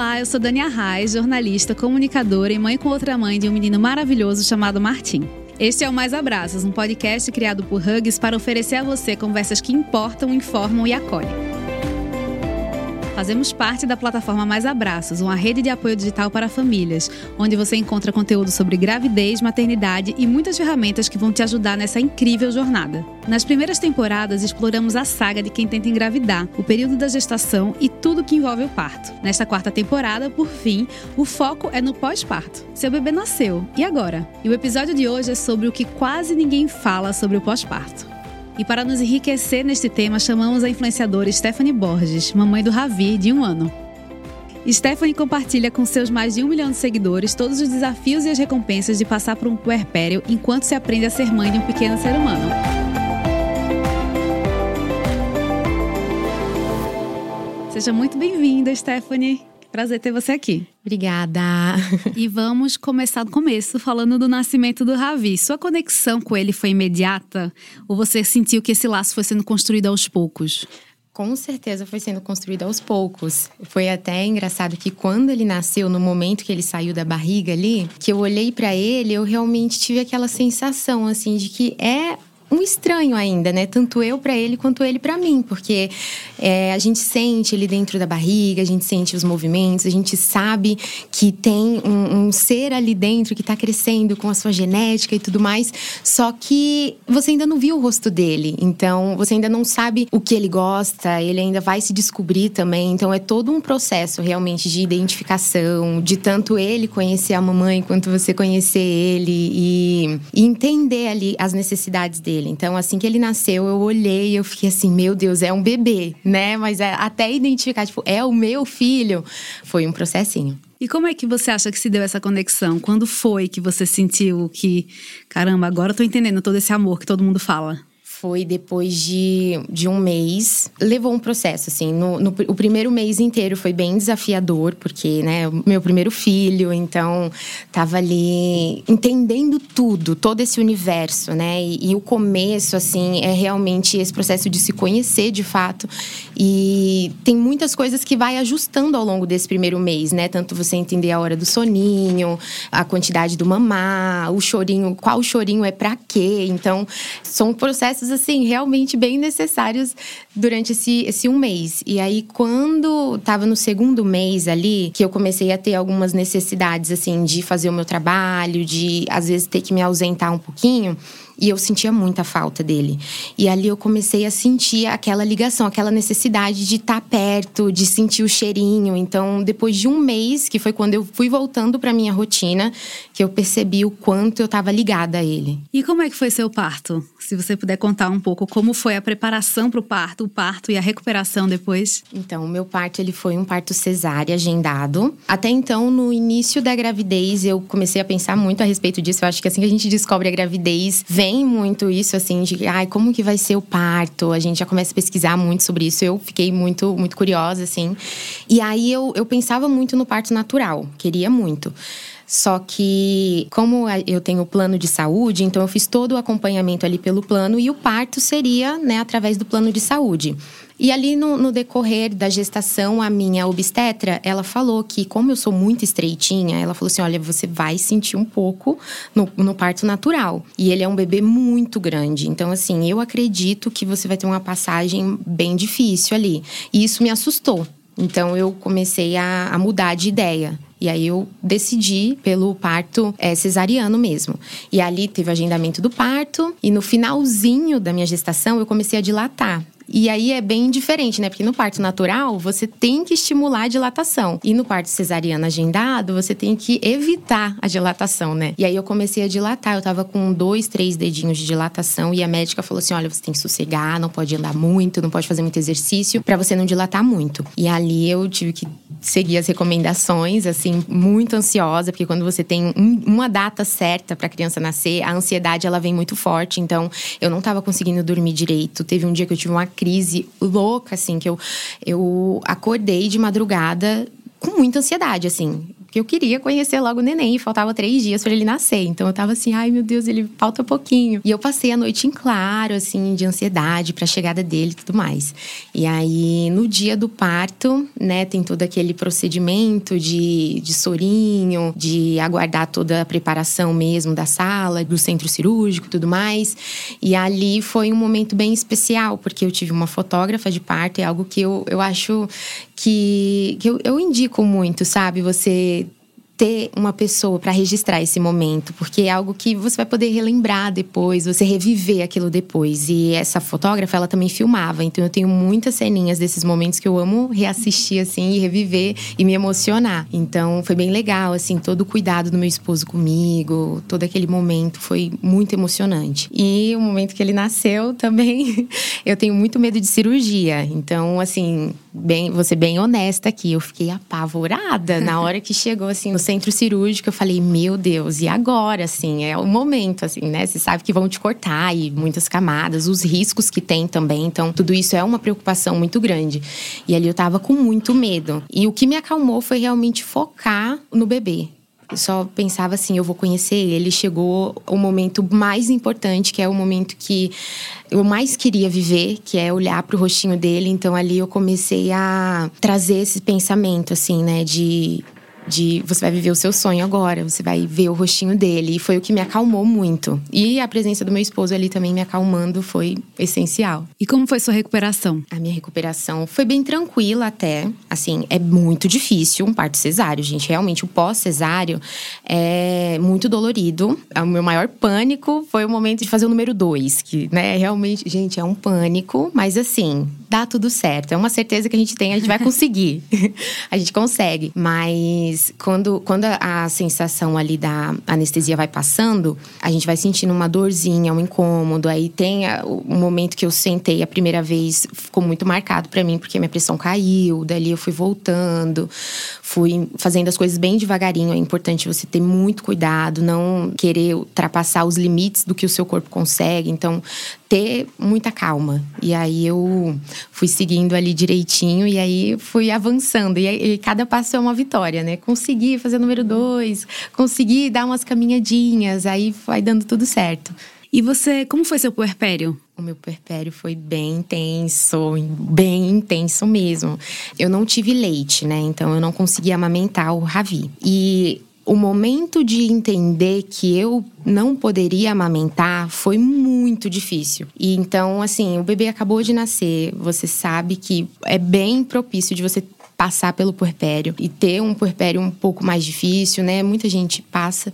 Olá, eu sou Dania Reis, jornalista, comunicadora e mãe com outra mãe de um menino maravilhoso chamado Martim. Este é o Mais Abraços, um podcast criado por Hugs para oferecer a você conversas que importam, informam e acolhem. Fazemos parte da plataforma Mais Abraços, uma rede de apoio digital para famílias, onde você encontra conteúdo sobre gravidez, maternidade e muitas ferramentas que vão te ajudar nessa incrível jornada. Nas primeiras temporadas, exploramos a saga de quem tenta engravidar, o período da gestação e tudo que envolve o parto. Nesta quarta temporada, por fim, o foco é no pós-parto. Seu bebê nasceu, e agora? E o episódio de hoje é sobre o que quase ninguém fala sobre o pós-parto. E para nos enriquecer neste tema, chamamos a influenciadora Stephanie Borges, mamãe do Ravi, de um ano. Stephanie compartilha com seus mais de um milhão de seguidores todos os desafios e as recompensas de passar por um puerpério enquanto se aprende a ser mãe de um pequeno ser humano. Seja muito bem-vinda, Stephanie. Prazer ter você aqui. Obrigada. E vamos começar do começo, falando do nascimento do Ravi. Sua conexão com ele foi imediata ou você sentiu que esse laço foi sendo construído aos poucos? Com certeza foi sendo construído aos poucos. Foi até engraçado que quando ele nasceu, no momento que ele saiu da barriga ali, que eu olhei para ele, eu realmente tive aquela sensação assim de que é um estranho ainda, né? Tanto eu para ele quanto ele para mim, porque é, a gente sente ele dentro da barriga, a gente sente os movimentos, a gente sabe que tem um, um ser ali dentro que está crescendo com a sua genética e tudo mais, só que você ainda não viu o rosto dele, então você ainda não sabe o que ele gosta, ele ainda vai se descobrir também, então é todo um processo realmente de identificação, de tanto ele conhecer a mamãe quanto você conhecer ele e, e entender ali as necessidades dele dele. Então, assim que ele nasceu, eu olhei eu fiquei assim, meu Deus, é um bebê, né? Mas é, até identificar, tipo, é o meu filho, foi um processinho. E como é que você acha que se deu essa conexão? Quando foi que você sentiu que, caramba, agora eu tô entendendo todo esse amor que todo mundo fala? Foi depois de, de um mês. Levou um processo, assim. No, no, o primeiro mês inteiro foi bem desafiador, porque, né, meu primeiro filho, então tava ali entendendo tudo, todo esse universo, né? E, e, o começo, assim, é realmente esse processo de se conhecer de fato. E tem muitas coisas que vai ajustando ao longo desse primeiro mês, né? Tanto você entender a hora do soninho, a quantidade do mamar, o chorinho, qual chorinho é para quê. Então, são processos assim, realmente bem necessários durante esse, esse um mês. E aí, quando estava no segundo mês ali, que eu comecei a ter algumas necessidades, assim, de fazer o meu trabalho, de às vezes ter que me ausentar um pouquinho, e eu sentia muita falta dele. E ali eu comecei a sentir aquela ligação, aquela necessidade de estar tá perto, de sentir o cheirinho. Então, depois de um mês, que foi quando eu fui voltando para minha rotina, que eu percebi o quanto eu estava ligada a ele. E como é que foi seu parto? Se você puder contar um pouco como foi a preparação para o parto, o parto e a recuperação depois. Então, o meu parto ele foi um parto cesárea agendado. Até então, no início da gravidez, eu comecei a pensar muito a respeito disso. Eu acho que assim que a gente descobre a gravidez, vem tem muito isso, assim, de ai, como que vai ser o parto? A gente já começa a pesquisar muito sobre isso. Eu fiquei muito, muito curiosa, assim. E aí eu, eu pensava muito no parto natural, queria muito. Só que, como eu tenho plano de saúde, então eu fiz todo o acompanhamento ali pelo plano e o parto seria, né, através do plano de saúde. E ali no, no, decorrer da gestação, a minha obstetra, ela falou que, como eu sou muito estreitinha, ela falou assim: olha, você vai sentir um pouco no, no parto natural. E ele é um bebê muito grande. Então, assim, eu acredito que você vai ter uma passagem bem difícil ali. E isso me assustou. Então, eu comecei a, a mudar de ideia. E aí eu decidi pelo parto é, cesariano mesmo. E ali teve o agendamento do parto. E no finalzinho da minha gestação, eu comecei a dilatar. E aí é bem diferente, né? Porque no parto natural, você tem que estimular a dilatação. E no parto cesariano agendado, você tem que evitar a dilatação, né? E aí eu comecei a dilatar. Eu tava com dois, três dedinhos de dilatação. E a médica falou assim: olha, você tem que sossegar, não pode andar muito, não pode fazer muito exercício, para você não dilatar muito. E ali eu tive que seguir as recomendações, assim, muito ansiosa, porque quando você tem um, uma data certa para a criança nascer, a ansiedade ela vem muito forte. Então, eu não tava conseguindo dormir direito. Teve um dia que eu tive uma crise louca, assim, que eu, eu acordei de madrugada com muita ansiedade, assim. Porque eu queria conhecer logo o neném e faltava três dias para ele nascer. Então eu tava assim, ai meu Deus, ele falta pouquinho. E eu passei a noite em claro, assim, de ansiedade pra chegada dele e tudo mais. E aí, no dia do parto, né, tem todo aquele procedimento de, de sorinho, de aguardar toda a preparação mesmo da sala, do centro cirúrgico e tudo mais. E ali foi um momento bem especial, porque eu tive uma fotógrafa de parto, é algo que eu, eu acho que, que eu, eu indico muito, sabe? Você ter uma pessoa para registrar esse momento, porque é algo que você vai poder relembrar depois, você reviver aquilo depois. E essa fotógrafa, ela também filmava, então eu tenho muitas ceninhas desses momentos que eu amo reassistir assim e reviver e me emocionar. Então foi bem legal assim, todo o cuidado do meu esposo comigo, todo aquele momento foi muito emocionante. E o momento que ele nasceu também, eu tenho muito medo de cirurgia. Então, assim, bem, ser bem honesta aqui, eu fiquei apavorada na hora que chegou assim no centro cirúrgico, eu falei, meu Deus, e agora, assim, é o momento, assim, né? Você sabe que vão te cortar e muitas camadas, os riscos que tem também, então tudo isso é uma preocupação muito grande. E ali eu tava com muito medo. E o que me acalmou foi realmente focar no bebê só pensava assim, eu vou conhecer ele. Chegou o momento mais importante, que é o momento que eu mais queria viver, que é olhar para o rostinho dele. Então ali eu comecei a trazer esse pensamento assim, né, de de você vai viver o seu sonho agora, você vai ver o rostinho dele. E foi o que me acalmou muito. E a presença do meu esposo ali também me acalmando foi essencial. E como foi sua recuperação? A minha recuperação foi bem tranquila até. Assim, é muito difícil um parto cesáreo, gente. Realmente, o pós-cesáreo é muito dolorido. O meu maior pânico foi o momento de fazer o número dois, que, né, realmente, gente, é um pânico, mas assim, dá tudo certo. É uma certeza que a gente tem, a gente vai conseguir. a gente consegue. Mas quando, quando a, a, sensação ali da anestesia vai passando, a gente vai sentindo uma dorzinha, um incômodo. Aí tem a, o momento que eu sentei a primeira vez, ficou muito marcado para mim, porque minha pressão caiu. Dali eu fui voltando, fui fazendo as coisas bem devagarinho. É importante você ter muito cuidado, não querer ultrapassar os limites do que o seu corpo consegue. Então, ter muita calma. E aí eu fui seguindo ali direitinho e aí fui avançando. E, e cada passo é uma vitória, né? Consegui fazer o número dois, consegui dar umas caminhadinhas, aí vai dando tudo certo. E você, como foi seu puerpério? O meu puerpério foi bem intenso, bem intenso mesmo. Eu não tive leite, né? Então eu não conseguia amamentar o Ravi. E o momento de entender que eu não poderia amamentar foi muito difícil. E então, assim, o bebê acabou de nascer, você sabe que é bem propício de você passar pelo puerpério e ter um puerpério um pouco mais difícil, né? Muita gente passa.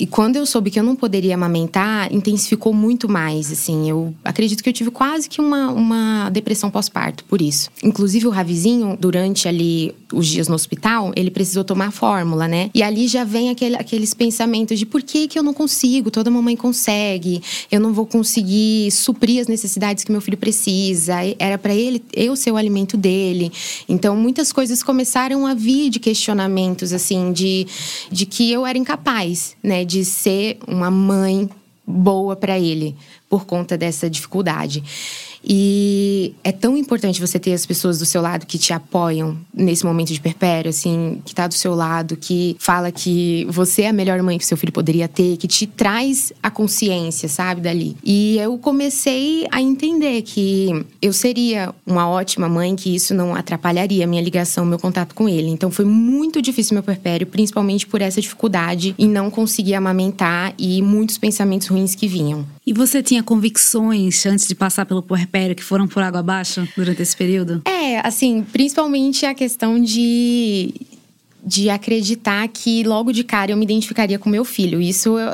E quando eu soube que eu não poderia amamentar, intensificou muito mais, assim. Eu acredito que eu tive quase que uma, uma depressão pós-parto por isso. Inclusive, o Ravizinho, durante ali os dias no hospital, ele precisou tomar fórmula, né? E ali já vem aquele, aqueles pensamentos de por que, que eu não consigo? Toda mamãe consegue. Eu não vou conseguir suprir as necessidades que meu filho precisa. Era para ele, eu ser o alimento dele. Então, muitas coisas começaram a vir de questionamentos, assim, de, de que eu era incapaz, né? De ser uma mãe boa para ele por conta dessa dificuldade. E é tão importante você ter as pessoas do seu lado que te apoiam nesse momento de perpério, assim, que tá do seu lado, que fala que você é a melhor mãe que seu filho poderia ter, que te traz a consciência, sabe, dali. E eu comecei a entender que eu seria uma ótima mãe, que isso não atrapalharia a minha ligação, meu contato com ele. Então foi muito difícil meu perpério, principalmente por essa dificuldade em não conseguir amamentar e muitos pensamentos ruins que vinham. E você tinha convicções antes de passar pelo puerpério que foram por água abaixo durante esse período? É, assim, principalmente a questão de de acreditar que logo de cara eu me identificaria com meu filho. Isso eu,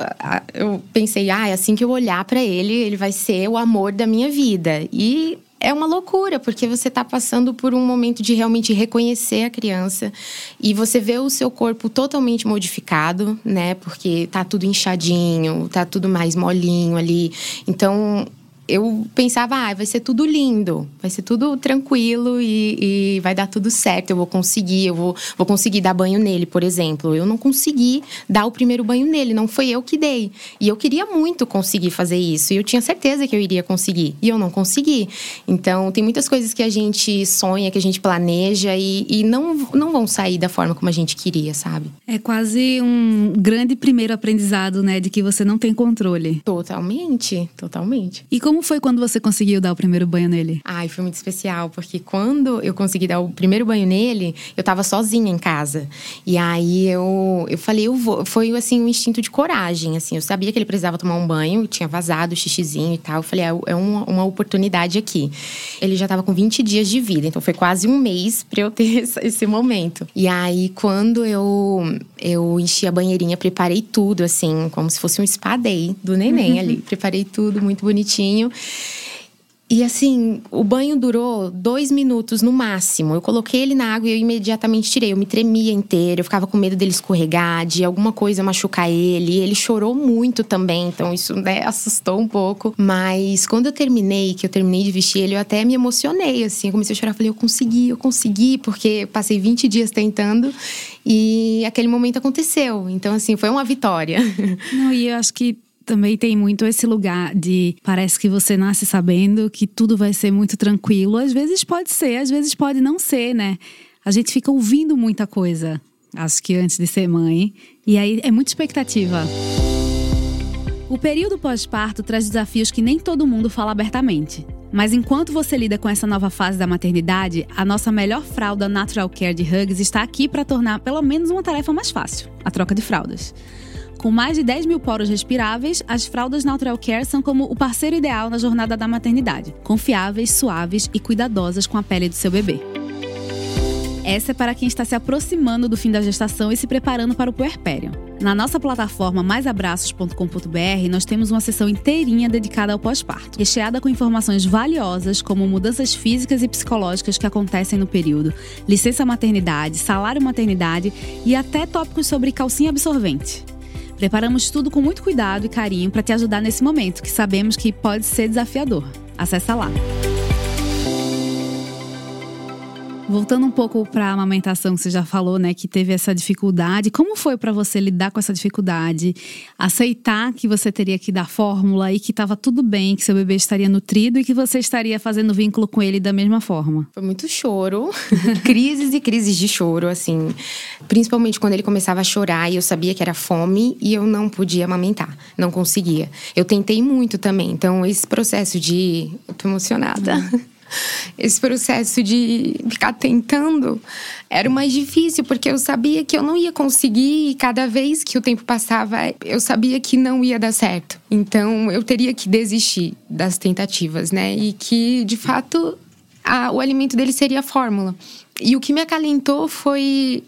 eu pensei, ah, assim que eu olhar para ele, ele vai ser o amor da minha vida. E é uma loucura, porque você está passando por um momento de realmente reconhecer a criança e você vê o seu corpo totalmente modificado, né? Porque tá tudo inchadinho, tá tudo mais molinho ali. Então, eu pensava, ah, vai ser tudo lindo, vai ser tudo tranquilo e, e, vai dar tudo certo, eu vou conseguir, eu vou, vou conseguir dar banho nele, por exemplo. Eu não consegui dar o primeiro banho nele, não foi eu que dei. E eu queria muito conseguir fazer isso, e eu tinha certeza que eu iria conseguir, e eu não consegui. Então, tem muitas coisas que a gente sonha, que a gente planeja e, e não, não vão sair da forma como a gente queria, sabe? É quase um grande primeiro aprendizado, né, de que você não tem controle. Totalmente, totalmente. E como como foi quando você conseguiu dar o primeiro banho nele? Ai, foi muito especial, porque quando eu consegui dar o primeiro banho nele, eu tava sozinha em casa. E aí eu, eu falei, eu vou. Foi assim, um instinto de coragem, assim. Eu sabia que ele precisava tomar um banho, tinha vazado o xixizinho e tal. Eu falei, é, é uma, uma oportunidade aqui. Ele já tava com 20 dias de vida, então foi quase um mês pra eu ter esse momento. E aí, quando eu, eu enchi a banheirinha, preparei tudo, assim, como se fosse um spa day do neném ali. Preparei tudo muito bonitinho banho. E assim, o banho durou dois minutos no máximo. Eu coloquei ele na água e eu imediatamente tirei. Eu me tremia inteira, eu ficava com medo dele escorregar, de alguma coisa machucar ele. Ele chorou muito também, então isso né, assustou um pouco. Mas quando eu terminei, que eu terminei de vestir ele, eu até me emocionei, assim. Eu comecei a chorar, falei, eu consegui, eu consegui, porque passei 20 dias tentando e aquele momento aconteceu. Então, assim, foi uma vitória. Não, e eu acho que também tem muito esse lugar de parece que você nasce sabendo que tudo vai ser muito tranquilo. Às vezes pode ser, às vezes pode não ser, né? A gente fica ouvindo muita coisa, acho que antes de ser mãe, e aí é muita expectativa. O período pós-parto traz desafios que nem todo mundo fala abertamente. Mas enquanto você lida com essa nova fase da maternidade, a nossa melhor fralda Natural Care de Hugs está aqui para tornar pelo menos uma tarefa mais fácil: a troca de fraldas. Com mais de 10 mil poros respiráveis, as fraldas Natural Care são como o parceiro ideal na jornada da maternidade. Confiáveis, suaves e cuidadosas com a pele do seu bebê. Essa é para quem está se aproximando do fim da gestação e se preparando para o puerpério. Na nossa plataforma maisabraços.com.br, nós temos uma seção inteirinha dedicada ao pós-parto, recheada com informações valiosas como mudanças físicas e psicológicas que acontecem no período, licença maternidade, salário maternidade e até tópicos sobre calcinha absorvente. Preparamos tudo com muito cuidado e carinho para te ajudar nesse momento, que sabemos que pode ser desafiador. Acesse lá. Voltando um pouco para a amamentação que você já falou, né, que teve essa dificuldade. Como foi para você lidar com essa dificuldade? Aceitar que você teria que dar fórmula e que estava tudo bem, que seu bebê estaria nutrido e que você estaria fazendo vínculo com ele da mesma forma? Foi muito choro, crises e crises de choro, assim. Principalmente quando ele começava a chorar e eu sabia que era fome e eu não podia amamentar, não conseguia. Eu tentei muito também, então esse processo de. Eu tô emocionada. Uhum esse processo de ficar tentando era o mais difícil, porque eu sabia que eu não ia conseguir e cada vez que o tempo passava, eu sabia que não ia dar certo. Então eu teria que desistir das tentativas, né? E que de fato a, o alimento dele seria a fórmula. E o que me acalentou foi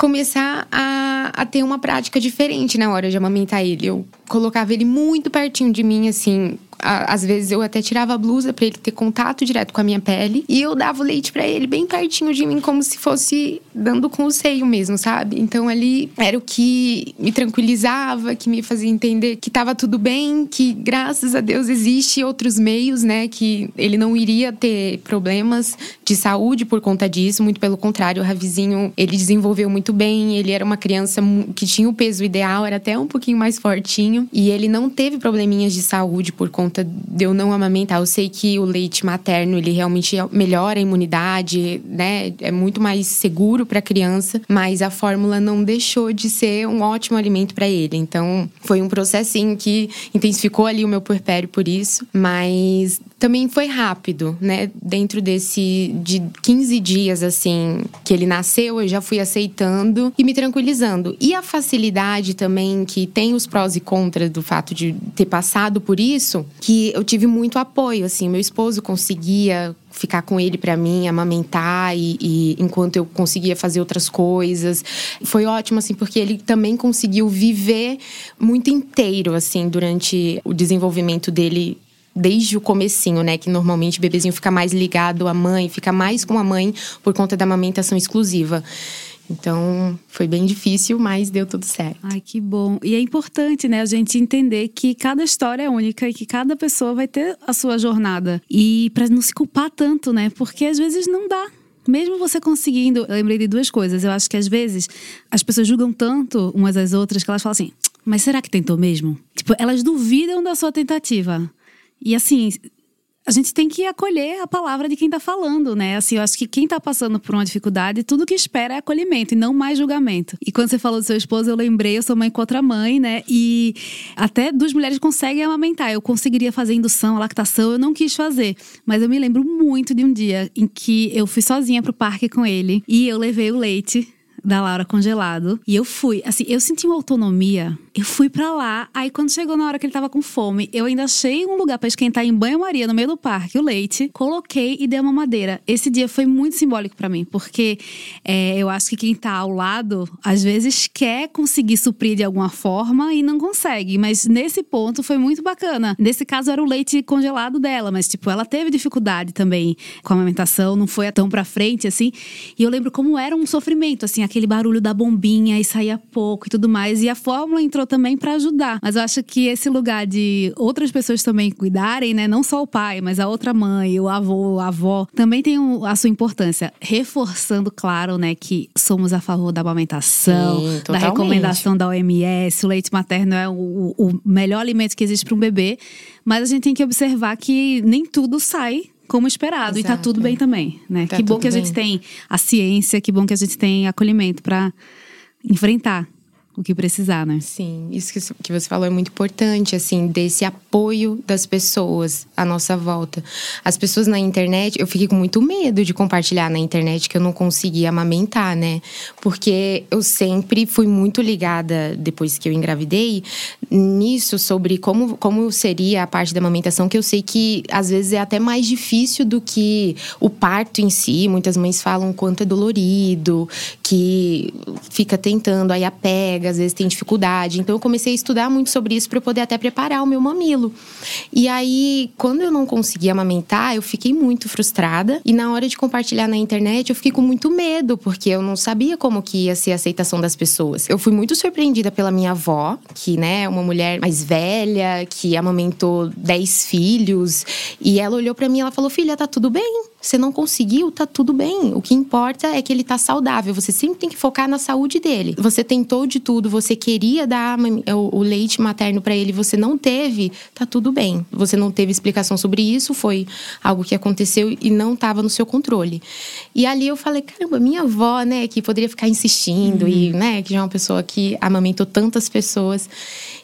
começar a, a ter uma prática diferente na hora de amamentar ele. Eu colocava ele muito pertinho de mim, assim, às vezes eu até tirava a blusa para ele ter contato direto com a minha pele. E eu dava o leite para ele bem pertinho de mim, como se fosse dando com o seio mesmo, sabe? Então ali era o que me tranquilizava, que me fazia entender que tava tudo bem, que graças a Deus existe outros meios, né, que ele não iria ter problemas de saúde por conta disso, muito pelo contrário, o Ravizinho, ele desenvolveu muito bem, ele era uma criança que tinha o peso ideal, era até um pouquinho mais fortinho. E ele não teve probleminhas de saúde por conta conta de eu não amamentar. Eu sei que o leite materno, ele realmente melhora a imunidade, né? É muito mais seguro para a criança, mas a fórmula não deixou de ser um ótimo alimento para ele. Então, foi um processinho que intensificou ali o meu puerpério por isso, mas também foi rápido, né? Dentro desse de 15 dias assim que ele nasceu, eu já fui aceitando e me tranquilizando. E a facilidade também que tem os prós e contras do fato de ter passado por isso, que eu tive muito apoio, assim, meu esposo conseguia ficar com ele para mim, amamentar e, e, enquanto eu conseguia fazer outras coisas. Foi ótimo assim porque ele também conseguiu viver muito inteiro assim durante o desenvolvimento dele desde o comecinho, né, que normalmente o bebezinho fica mais ligado à mãe, fica mais com a mãe por conta da amamentação exclusiva. Então, foi bem difícil, mas deu tudo certo. Ai, que bom. E é importante, né, a gente entender que cada história é única e que cada pessoa vai ter a sua jornada. E para não se culpar tanto, né? Porque às vezes não dá mesmo você conseguindo, eu lembrei de duas coisas. Eu acho que às vezes as pessoas julgam tanto umas às outras que elas falam assim: mas será que tentou mesmo? Tipo, elas duvidam da sua tentativa. E assim, a gente tem que acolher a palavra de quem está falando, né? Assim, eu acho que quem está passando por uma dificuldade, tudo que espera é acolhimento e não mais julgamento. E quando você falou do seu esposo, eu lembrei, eu sou mãe com outra mãe, né? E até duas mulheres conseguem amamentar. Eu conseguiria fazer indução, lactação, eu não quis fazer. Mas eu me lembro muito de um dia em que eu fui sozinha pro parque com ele e eu levei o leite da Laura congelado. E eu fui, assim, eu senti uma autonomia. Eu fui para lá. Aí quando chegou na hora que ele tava com fome, eu ainda achei um lugar para esquentar em banho-maria no meio do parque, o leite, coloquei e dei uma madeira. Esse dia foi muito simbólico para mim, porque é, eu acho que quem tá ao lado, às vezes quer conseguir suprir de alguma forma e não consegue. Mas nesse ponto foi muito bacana. Nesse caso era o leite congelado dela, mas tipo, ela teve dificuldade também com a amamentação, não foi tão pra frente assim. E eu lembro como era um sofrimento, assim, aquele barulho da bombinha e saía pouco e tudo mais. E a fórmula entrou também para ajudar. Mas eu acho que esse lugar de outras pessoas também cuidarem, né? Não só o pai, mas a outra mãe, o avô, a avó, também tem a sua importância. Reforçando, claro, né, que somos a favor da amamentação, Sim, da recomendação da OMS. O leite materno é o, o melhor alimento que existe para um bebê. Mas a gente tem que observar que nem tudo sai como esperado. Exato. E tá tudo bem também, né? Tá que bom que a gente tem a ciência, que bom que a gente tem acolhimento para enfrentar o que precisar, né? Sim, isso que você falou é muito importante, assim, desse apoio das pessoas à nossa volta. As pessoas na internet, eu fiquei com muito medo de compartilhar na internet que eu não conseguia amamentar, né? Porque eu sempre fui muito ligada, depois que eu engravidei, nisso sobre como, como seria a parte da amamentação, que eu sei que às vezes é até mais difícil do que o parto em si. Muitas mães falam quanto é dolorido, que fica tentando, aí apega às vezes tem dificuldade. Então eu comecei a estudar muito sobre isso para poder até preparar o meu mamilo. E aí, quando eu não conseguia amamentar, eu fiquei muito frustrada. E na hora de compartilhar na internet, eu fiquei com muito medo, porque eu não sabia como que ia ser a aceitação das pessoas. Eu fui muito surpreendida pela minha avó, que, né, é uma mulher mais velha, que amamentou 10 filhos. E ela olhou para mim e ela falou: Filha, tá tudo bem? Você não conseguiu, tá tudo bem. O que importa é que ele tá saudável. Você sempre tem que focar na saúde dele. Você tentou de tudo, você queria dar o leite materno para ele, você não teve, tá tudo bem. Você não teve explicação sobre isso, foi algo que aconteceu e não estava no seu controle. E ali eu falei, caramba, minha avó, né, que poderia ficar insistindo uhum. e, né, que já é uma pessoa que amamentou tantas pessoas.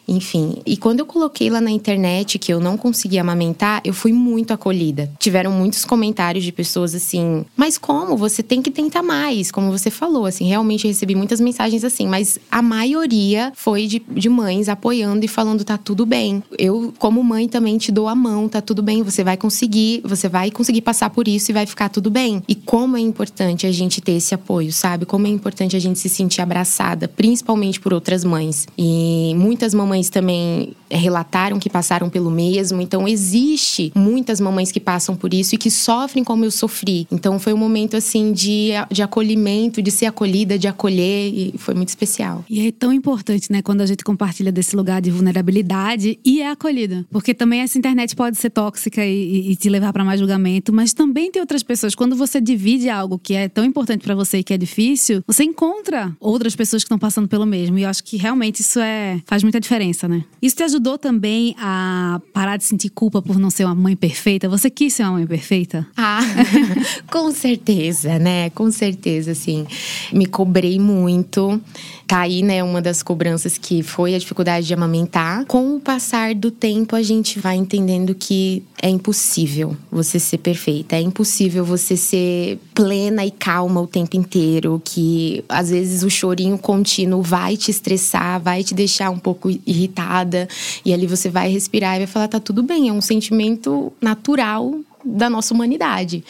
Enfim, e quando eu coloquei lá na internet que eu não conseguia amamentar, eu fui muito acolhida. Tiveram muitos comentários de pessoas assim: "Mas como? Você tem que tentar mais", como você falou, assim, realmente recebi muitas mensagens assim, mas a maioria foi de, de mães apoiando e falando tá tudo bem. Eu, como mãe, também te dou a mão, tá tudo bem, você vai conseguir, você vai conseguir passar por isso e vai ficar tudo bem. E como é importante a gente ter esse apoio, sabe? Como é importante a gente se sentir abraçada, principalmente por outras mães. E muitas mamães mães também relataram que passaram pelo mesmo. Então, existe muitas mamães que passam por isso e que sofrem como eu sofri. Então, foi um momento, assim, de, de acolhimento, de ser acolhida, de acolher. E foi muito especial. E é tão importante, né, quando a gente compartilha desse lugar de vulnerabilidade e é acolhida. Porque também essa internet pode ser tóxica e, e te levar para mais julgamento, mas também tem outras pessoas. Quando você divide algo que é tão importante para você e que é difícil, você encontra outras pessoas que estão passando pelo mesmo. E eu acho que realmente isso é faz muita diferença diferença, né? Isso te ajudou também a parar de sentir culpa por não ser uma mãe perfeita? Você quis ser uma mãe perfeita? Ah, com certeza, né? Com certeza, assim. Me cobrei muito. Tá aí, né, uma das cobranças que foi a dificuldade de amamentar. Com o passar do tempo, a gente vai entendendo que é impossível você ser perfeita. É impossível você ser plena e calma o tempo inteiro. Que às vezes o chorinho contínuo vai te estressar, vai te deixar um pouco irritada. E ali você vai respirar e vai falar: tá tudo bem, é um sentimento natural da nossa humanidade.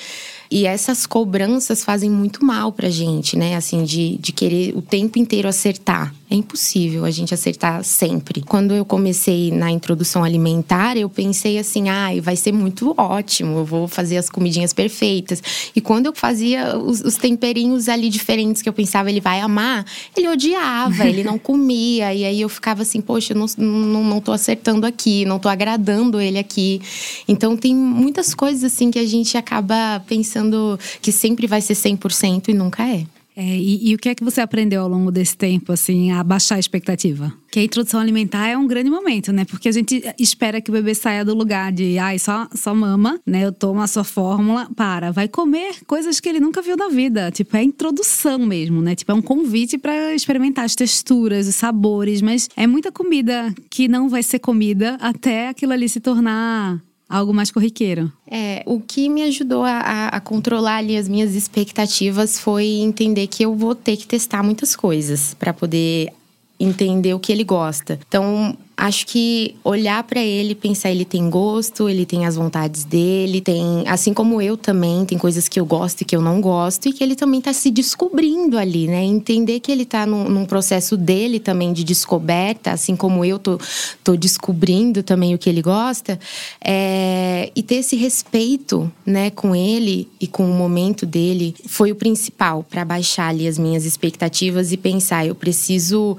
E essas cobranças fazem muito mal pra gente, né? Assim, de, de querer o tempo inteiro acertar É impossível a gente acertar sempre. Quando eu comecei na introdução alimentar, eu pensei assim: ai, ah, vai ser muito ótimo, eu vou fazer as comidinhas perfeitas. E quando eu fazia os, os temperinhos ali diferentes que eu pensava ele vai amar, ele odiava, ele não comia. E aí eu ficava assim: poxa, eu não, não, não tô acertando aqui, não tô agradando ele aqui. Então tem muitas coisas assim que a gente acaba pensando que sempre vai ser 100% e nunca é. É, e, e, o que é que você aprendeu ao longo desse tempo, assim, a baixar a expectativa? Que a introdução alimentar é um grande momento, né? Porque a gente espera que o bebê saia do lugar de, ai, só, só mama, né? Eu tomo a sua fórmula, para. Vai comer coisas que ele nunca viu na vida. Tipo, é a introdução mesmo, né? Tipo, é um convite para experimentar as texturas, os sabores, mas é muita comida que não vai ser comida até aquilo ali se tornar algo mais corriqueiro. É, o que me ajudou a, a, controlar ali as minhas expectativas foi entender que eu vou ter que testar muitas coisas para poder entender o que ele gosta. Então, acho que olhar para ele, pensar ele tem gosto, ele tem as vontades dele, tem, assim como eu também, tem coisas que eu gosto e que eu não gosto e que ele também tá se descobrindo ali, né? Entender que ele tá num, num processo dele também de descoberta, assim como eu tô, tô descobrindo também o que ele gosta, é, e ter esse respeito, né, com ele e com o momento dele foi o principal para baixar ali as minhas expectativas e pensar, eu preciso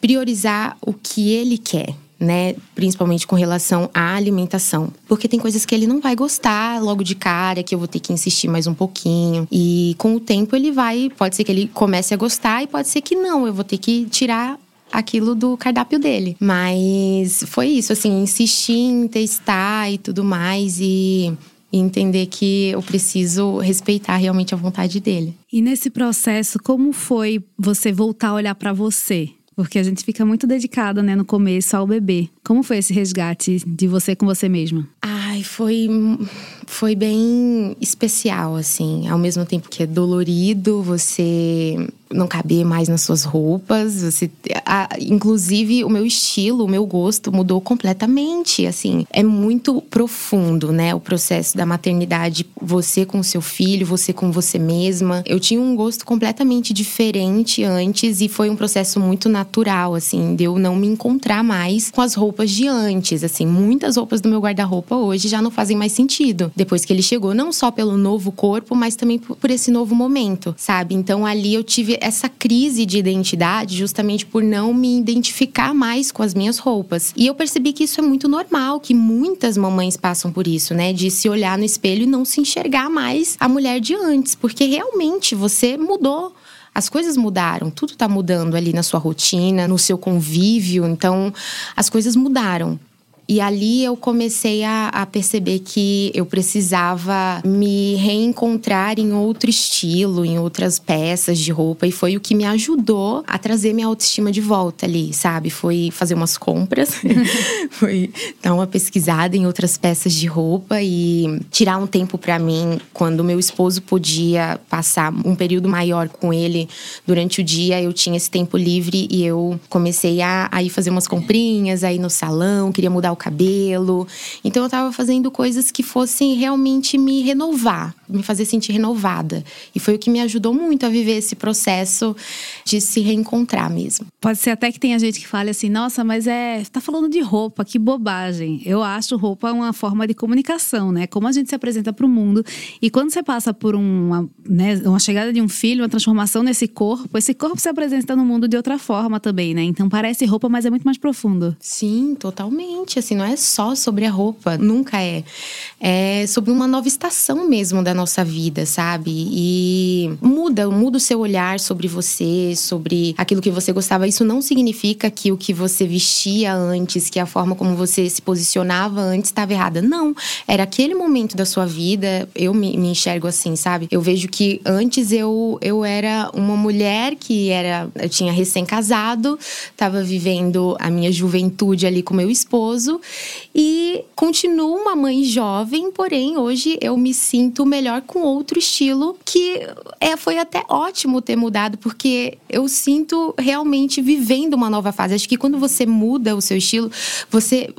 priorizar o que ele quer né? Principalmente com relação à alimentação. Porque tem coisas que ele não vai gostar logo de cara, que eu vou ter que insistir mais um pouquinho. E com o tempo ele vai. Pode ser que ele comece a gostar e pode ser que não. Eu vou ter que tirar aquilo do cardápio dele. Mas foi isso, assim, insistir em testar e tudo mais. E entender que eu preciso respeitar realmente a vontade dele. E nesse processo, como foi você voltar a olhar para você? Porque a gente fica muito dedicada, né, no começo ao bebê. Como foi esse resgate de você com você mesma? Ai, foi foi bem especial assim, ao mesmo tempo que é dolorido, você não caber mais nas suas roupas. Você, a, inclusive, o meu estilo, o meu gosto mudou completamente. Assim, é muito profundo, né? O processo da maternidade, você com seu filho, você com você mesma. Eu tinha um gosto completamente diferente antes e foi um processo muito natural, assim, de eu não me encontrar mais com as roupas de antes. Assim, muitas roupas do meu guarda-roupa hoje já não fazem mais sentido depois que ele chegou, não só pelo novo corpo, mas também por esse novo momento, sabe? Então ali eu tive essa crise de identidade justamente por não me identificar mais com as minhas roupas. E eu percebi que isso é muito normal, que muitas mamães passam por isso, né? De se olhar no espelho e não se enxergar mais a mulher de antes, porque realmente você mudou. As coisas mudaram, tudo está mudando ali na sua rotina, no seu convívio, então as coisas mudaram. E ali eu comecei a, a, perceber que eu precisava me reencontrar em outro estilo, em outras peças de roupa. E foi o que me ajudou a trazer minha autoestima de volta ali, sabe? Foi fazer umas compras, foi dar uma pesquisada em outras peças de roupa e tirar um tempo para mim quando meu esposo podia passar um período maior com ele durante o dia. Eu tinha esse tempo livre e eu comecei a, a ir fazer umas comprinhas aí no salão, queria mudar o cabelo. Então eu estava fazendo coisas que fossem realmente me renovar, me fazer sentir renovada. E foi o que me ajudou muito a viver esse processo de se reencontrar mesmo. Pode ser até que tenha gente que fale assim: "Nossa, mas é, tá falando de roupa, que bobagem". Eu acho roupa uma forma de comunicação, né? Como a gente se apresenta para o mundo. E quando você passa por uma, né, uma chegada de um filho, uma transformação nesse corpo, esse corpo se apresenta no mundo de outra forma também, né? Então parece roupa, mas é muito mais profundo. Sim, totalmente. Assim, não é só sobre a roupa, nunca é. É sobre uma nova estação mesmo da nossa vida, sabe? E muda, muda o seu olhar sobre você, sobre aquilo que você gostava. Isso não significa que o que você vestia antes, que a forma como você se posicionava antes estava errada. Não. Era aquele momento da sua vida, eu me, me enxergo assim, sabe? Eu vejo que antes eu, eu era uma mulher que era. Tinha recém-casado, estava vivendo a minha juventude ali com meu esposo e continuo uma mãe jovem, porém hoje eu me sinto melhor com outro estilo que é, foi até ótimo ter mudado, porque eu sinto realmente vivendo uma nova fase. Acho que quando você muda o seu estilo, você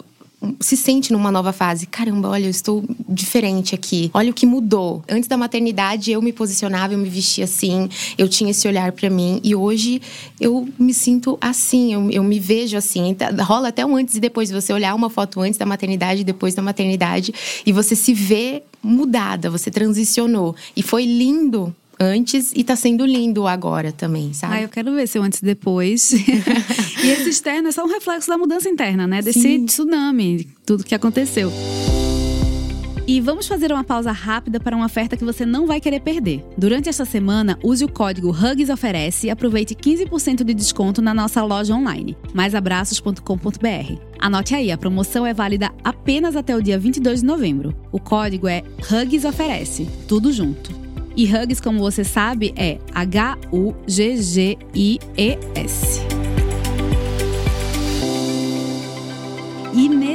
se sente numa nova fase. Caramba, olha, eu estou diferente aqui. Olha o que mudou. Antes da maternidade, eu me posicionava, eu me vestia assim, eu tinha esse olhar para mim. E hoje eu me sinto assim, eu, eu me vejo assim. Então, rola até um antes e depois. Você olhar uma foto antes da maternidade e depois da maternidade, e você se vê mudada, você transicionou. E foi lindo antes e tá sendo lindo agora também, sabe? Ah, eu quero ver seu antes e depois. e esse externo é só um reflexo da mudança interna, né? Desse Sim. tsunami, tudo que aconteceu. E vamos fazer uma pausa rápida para uma oferta que você não vai querer perder. Durante esta semana, use o código HUGS Oferece e aproveite 15% de desconto na nossa loja online, maisabraços.com.br. Anote aí, a promoção é válida apenas até o dia 22 de novembro. O código é HUGS Oferece, tudo junto. E Hugs, como você sabe, é H-U-G-G-I-E-S.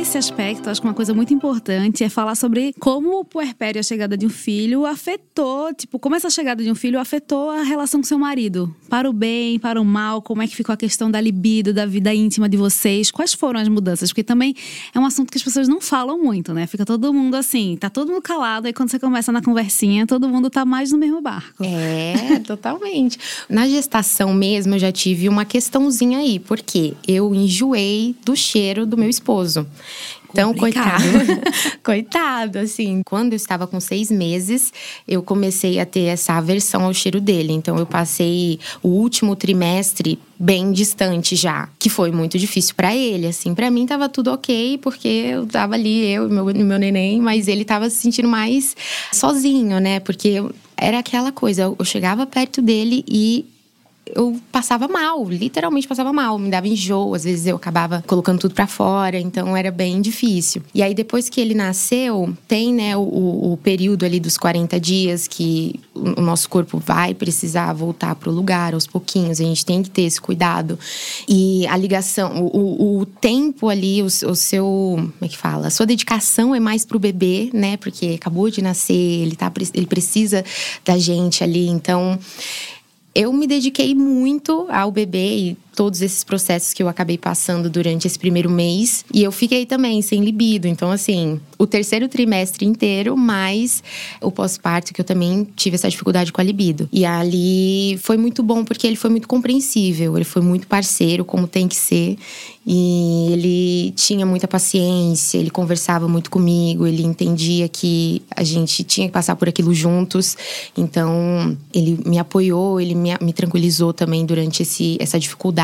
Nesse aspecto, acho que uma coisa muito importante é falar sobre como o puerpério a chegada de um filho afetou, tipo, como essa chegada de um filho afetou a relação com seu marido. Para o bem, para o mal, como é que ficou a questão da libido, da vida íntima de vocês, quais foram as mudanças? Porque também é um assunto que as pessoas não falam muito, né? Fica todo mundo assim, tá todo mundo calado, aí quando você começa na conversinha, todo mundo tá mais no mesmo barco. É, totalmente. Na gestação mesmo, eu já tive uma questãozinha aí, porque eu enjoei do cheiro do meu esposo Então, coitado. coitado, assim. Quando eu estava com seis meses, eu comecei a ter essa aversão ao cheiro dele. Então, eu passei o último trimestre bem distante já, que foi muito difícil para ele, assim. Para mim tava tudo ok, porque eu tava ali, eu e meu, meu neném, mas ele tava se sentindo mais sozinho, né? Porque era aquela coisa, eu chegava perto dele e eu passava mal, literalmente passava mal, me dava enjoo, às vezes eu acabava colocando tudo para fora, então era bem difícil. E aí depois que ele nasceu, tem, né, o, o período ali dos 40 dias que o nosso corpo vai precisar voltar pro lugar aos pouquinhos, a gente tem que ter esse cuidado. E a ligação, o, o tempo ali, o, o, seu, como é que fala? A sua dedicação é mais pro bebê, né, porque acabou de nascer, ele tá ele precisa da gente ali, então eu me dediquei muito ao bebê e todos esses processos que eu acabei passando durante esse primeiro mês. E eu fiquei também sem libido. Então, assim, o terceiro trimestre inteiro, mais o pós-parto, que eu também tive essa dificuldade com a libido. E ali foi muito bom, porque ele foi muito compreensível, ele foi muito parceiro, como tem que ser. E ele tinha muita paciência, ele conversava muito comigo, ele entendia que a gente tinha que passar por aquilo juntos. Então, ele me apoiou, ele me, me tranquilizou também durante esse, essa dificuldade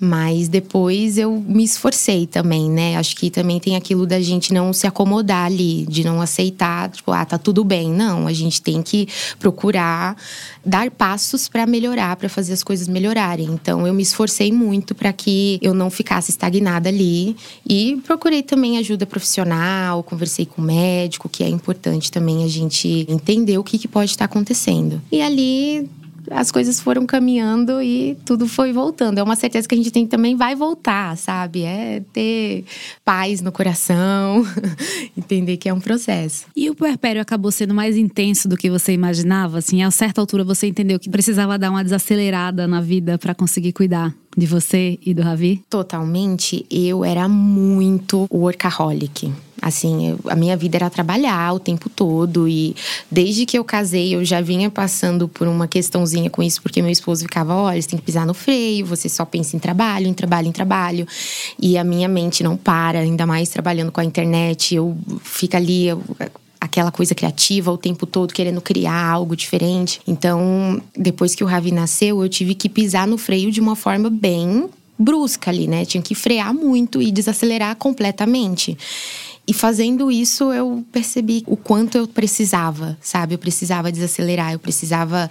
mas depois eu me esforcei também, né? Acho que também tem aquilo da gente não se acomodar ali, de não aceitar, tipo, ah, tá tudo bem. Não, a gente tem que procurar dar passos para melhorar, para fazer as coisas melhorarem. Então eu me esforcei muito para que eu não ficasse estagnada ali e procurei também ajuda profissional, conversei com o médico, que é importante também a gente entender o que, que pode estar acontecendo. E ali as coisas foram caminhando e tudo foi voltando. É uma certeza que a gente tem também vai voltar, sabe? É ter paz no coração, entender que é um processo. E o puerpério acabou sendo mais intenso do que você imaginava? Assim, a certa altura você entendeu que precisava dar uma desacelerada na vida para conseguir cuidar? De você e do Ravi? Totalmente. Eu era muito workaholic. Assim, eu, a minha vida era trabalhar o tempo todo e desde que eu casei eu já vinha passando por uma questãozinha com isso, porque meu esposo ficava: olha, você tem que pisar no freio, você só pensa em trabalho, em trabalho, em trabalho. E a minha mente não para, ainda mais trabalhando com a internet. Eu fico ali. Eu, aquela coisa criativa o tempo todo, querendo criar algo diferente. Então, depois que o Ravi nasceu, eu tive que pisar no freio de uma forma bem brusca ali, né? Tinha que frear muito e desacelerar completamente. E fazendo isso, eu percebi o quanto eu precisava, sabe? Eu precisava desacelerar, eu precisava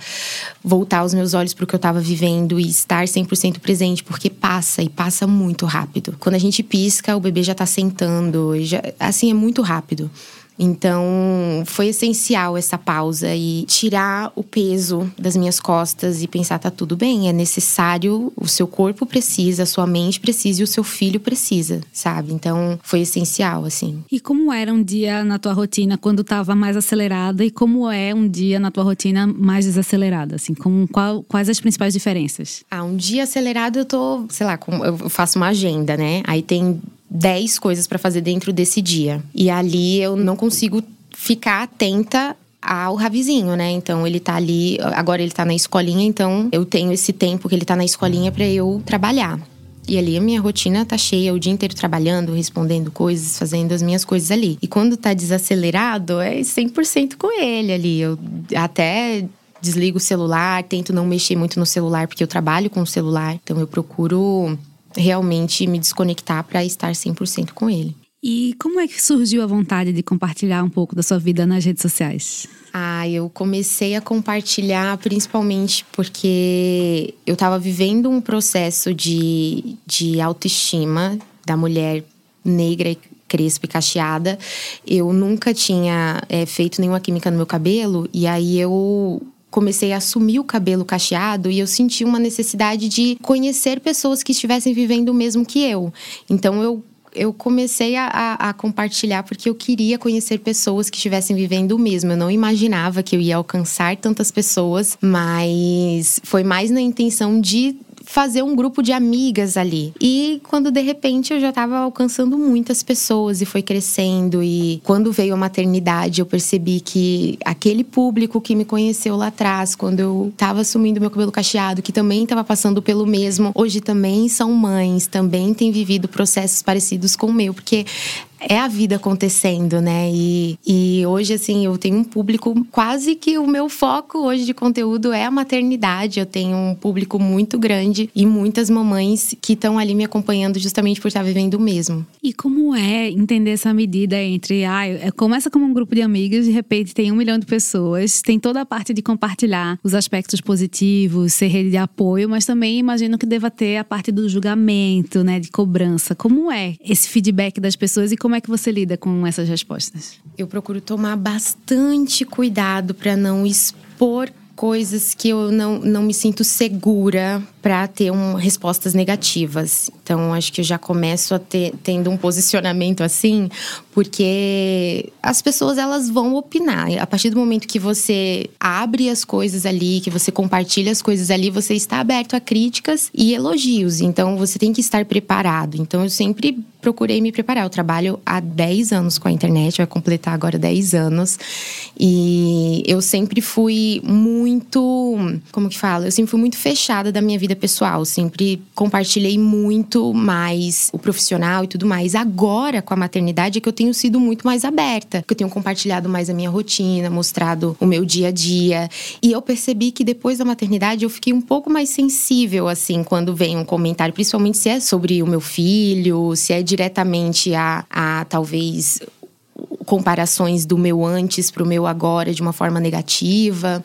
voltar os meus olhos para o que eu estava vivendo e estar 100% presente, porque passa e passa muito rápido. Quando a gente pisca, o bebê já está sentando, já, assim, é muito rápido. Então, foi essencial essa pausa e tirar o peso das minhas costas e pensar: tá tudo bem, é necessário, o seu corpo precisa, a sua mente precisa e o seu filho precisa, sabe? Então, foi essencial, assim. E como era um dia na tua rotina quando estava mais acelerada e como é um dia na tua rotina mais desacelerada? Assim, como, qual, quais as principais diferenças? Ah, um dia acelerado eu tô, sei lá, eu faço uma agenda, né? Aí tem 10 coisas para fazer dentro desse dia. E ali eu não consigo ficar atenta ao Ravizinho, né? Então ele tá ali, agora ele tá na escolinha, então eu tenho esse tempo que ele tá na escolinha para eu trabalhar. E ali a minha rotina tá cheia, o dia inteiro trabalhando, respondendo coisas, fazendo as minhas coisas ali. E quando tá desacelerado, é 100% com ele ali. Eu até desligo o celular, tento não mexer muito no celular, porque eu trabalho com o celular. Então eu procuro realmente me desconectar para estar 100% com ele. E como é que surgiu a vontade de compartilhar um pouco da sua vida nas redes sociais? Ah, eu comecei a compartilhar principalmente porque eu estava vivendo um processo de, de autoestima da mulher negra e crespa e cacheada. Eu nunca tinha é, feito nenhuma química no meu cabelo e aí eu comecei a assumir o cabelo cacheado e eu senti uma necessidade de conhecer pessoas que estivessem vivendo o mesmo que eu. Então eu eu comecei a, a, a, compartilhar porque eu queria conhecer pessoas que estivessem vivendo o mesmo. Eu não imaginava que eu ia alcançar tantas pessoas, mas foi mais na intenção de fazer um grupo de amigas ali. E quando de repente eu já estava alcançando muitas pessoas e foi crescendo e quando veio a maternidade eu percebi que aquele público que me conheceu lá atrás, quando eu estava assumindo meu cabelo cacheado, que também estava passando pelo mesmo, hoje também são mães, também têm vivido processos parecidos com o meu, porque é a vida acontecendo, né? E, e hoje, assim, eu tenho um público quase que o meu foco hoje de conteúdo é a maternidade. Eu tenho um público muito grande e muitas mamães que estão ali me acompanhando justamente por estar vivendo o mesmo. E como é entender essa medida entre, ah, começa como um grupo de amigas, de repente tem um milhão de pessoas, tem toda a parte de compartilhar os aspectos positivos, ser rede de apoio, mas também imagino que deva ter a parte do julgamento, né, de cobrança. Como é esse feedback das pessoas e como é que você lida com essas respostas? Eu procuro tomar bastante cuidado para não expor coisas que eu não, não me sinto segura para ter um, respostas negativas. Então, acho que eu já começo a ter tendo um posicionamento assim, porque as pessoas elas vão opinar. A partir do momento que você abre as coisas ali, que você compartilha as coisas ali, você está aberto a críticas e elogios. Então, você tem que estar preparado. Então, eu sempre procurei me preparar. Eu trabalho há 10 anos com a internet, vai completar agora 10 anos. E eu sempre fui muito, como que fala? Eu sempre fui muito fechada da minha vida pessoal, sempre compartilhei muito mais o profissional e tudo mais. Agora, com a maternidade, é que eu tenho sido muito mais aberta, que eu tenho compartilhado mais a minha rotina, mostrado o meu dia a dia. E eu percebi que depois da maternidade eu fiquei um pouco mais sensível, assim, quando vem um comentário, principalmente se é sobre o meu filho, se é diretamente a, a talvez comparações do meu antes para o meu agora de uma forma negativa.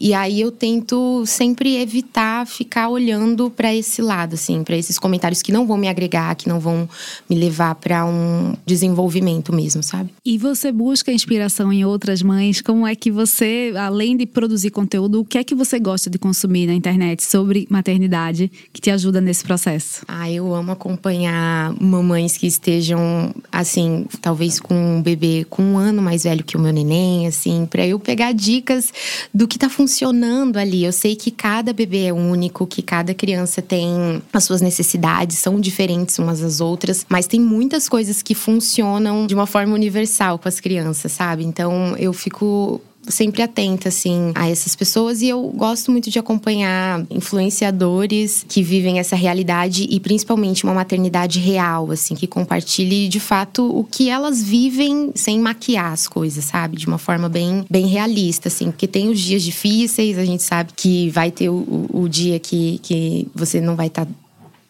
E aí eu tento sempre evitar ficar olhando para esse lado, assim, para esses comentários que não vão me agregar, que não vão me levar para um desenvolvimento mesmo, sabe? E você busca inspiração em outras mães? Como é que você, além de produzir conteúdo, o que é que você gosta de consumir na internet sobre maternidade que te ajuda nesse processo? Ah, eu amo acompanhar mamães que estejam, assim, talvez com bebê com um ano mais velho que o meu neném, assim, para eu pegar dicas do que tá funcionando funcionando ali. Eu sei que cada bebê é único, que cada criança tem as suas necessidades, são diferentes umas das outras, mas tem muitas coisas que funcionam de uma forma universal com as crianças, sabe? Então eu fico sempre atenta, assim, a essas pessoas. E eu gosto muito de acompanhar influenciadores que vivem essa realidade e principalmente uma maternidade real, assim, que compartilhe de fato o que elas vivem sem maquiar as coisas, sabe? De uma forma bem, bem realista, assim. Porque tem os dias difíceis, a gente sabe que vai ter o, o dia que, que você não vai estar tá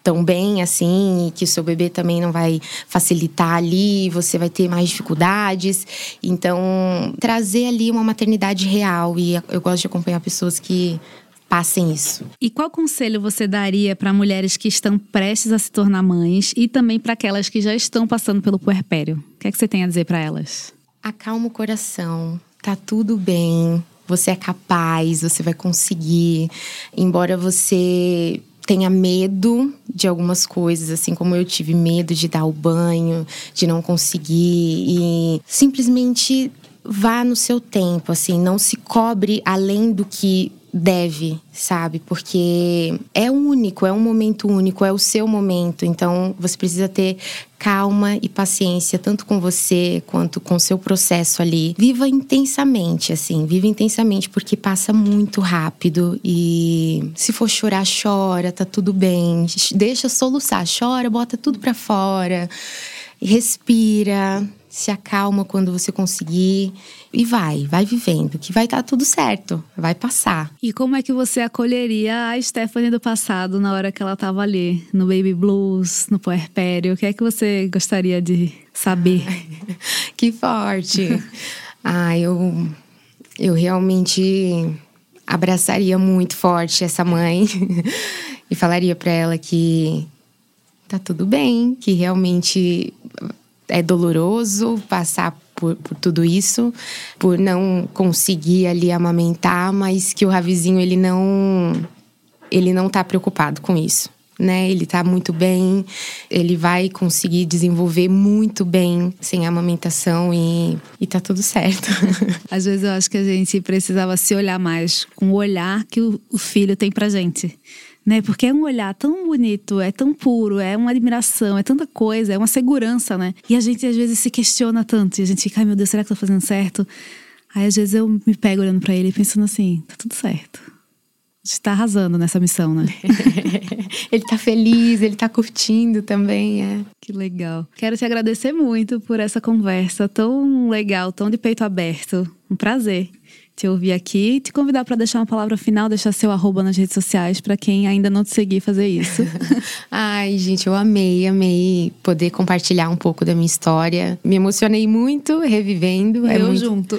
tão bem assim, e que o seu bebê também não vai facilitar ali, você vai ter mais dificuldades. Então, trazer ali uma maternidade real e eu gosto de acompanhar pessoas que passem isso. E qual conselho você daria para mulheres que estão prestes a se tornar mães e também para aquelas que já estão passando pelo puerpério? O que é que você tem a dizer para elas? Acalma o coração, tá tudo bem. Você é capaz, você vai conseguir. Embora você tenha medo de algumas coisas, assim como eu tive medo de dar o banho, de não conseguir e simplesmente vá no seu tempo, assim, não se cobre além do que deve, sabe? Porque é único, é um momento único, é o seu momento. Então, você precisa ter calma e paciência, tanto com você quanto com o seu processo ali. Viva intensamente, assim, viva intensamente, porque passa muito rápido. E se for chorar, chora, tá tudo bem. Deixa soluçar, chora, bota tudo pra fora. Respira, se acalma quando você conseguir e vai, vai vivendo, que vai estar tá tudo certo, vai passar. E como é que você acolheria a Stephanie do passado na hora que ela estava ali, no baby blues, no puerpério? O que é que você gostaria de saber? que forte. ah, eu eu realmente abraçaria muito forte essa mãe e falaria para ela que tá tudo bem, que realmente é doloroso passar por, por, tudo isso, por não conseguir ali amamentar, mas que o Ravizinho ele não ele não tá preocupado com isso. Né? Ele tá muito bem, ele vai conseguir desenvolver muito bem sem amamentação e, e tá tudo certo. Às vezes eu acho que a gente precisava se olhar mais com o olhar que o, o filho tem pra gente né? Porque é um olhar tão bonito, é tão puro, é uma admiração, é tanta coisa, é uma segurança, né? E a gente às vezes se questiona tanto e a gente fica, ai meu Deus, será que eu tô fazendo certo? Aí às vezes eu me pego olhando para ele e pensando assim, tá tudo certo. A gente tá arrasando nessa missão, né? ele tá feliz, ele tá curtindo também, é. Que legal. Quero te agradecer muito por essa conversa tão legal, tão de peito aberto. Um prazer te ouvir aqui e te convidar para deixar uma palavra final, deixar seu arroba nas redes sociais para quem ainda não te seguir fazer isso. Ai, gente, eu amei, amei poder compartilhar um pouco da minha história. Me emocionei muito revivendo. É eu muito... junto.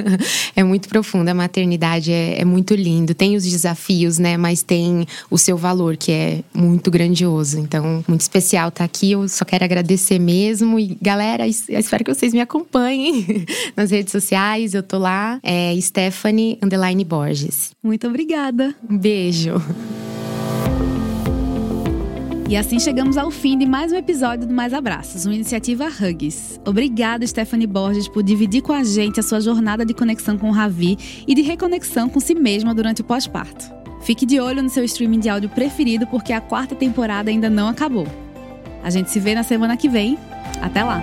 é muito profunda. A maternidade é, é muito lindo. Tem os desafios, né? Mas tem o seu valor, que é muito grandioso. Então, muito especial estar tá aqui. Eu só quero agradecer mesmo. E, galera, espero que vocês me acompanhem nas redes sociais. Eu tô lá. É, Stephanie Underline Borges. Muito obrigada. Um beijo. E assim chegamos ao fim de mais um episódio do Mais Abraços, uma iniciativa Hugs. Obrigada, Stephanie Borges, por dividir com a gente a sua jornada de conexão com o Ravi e de reconexão com si mesma durante o pós-parto. Fique de olho no seu streaming de áudio preferido, porque a quarta temporada ainda não acabou. A gente se vê na semana que vem. Até lá!